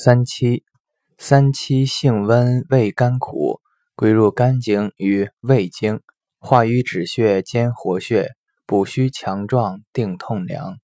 三七三七性温味甘苦归入肝经与胃经化瘀止血兼活血补虚强壮定痛凉。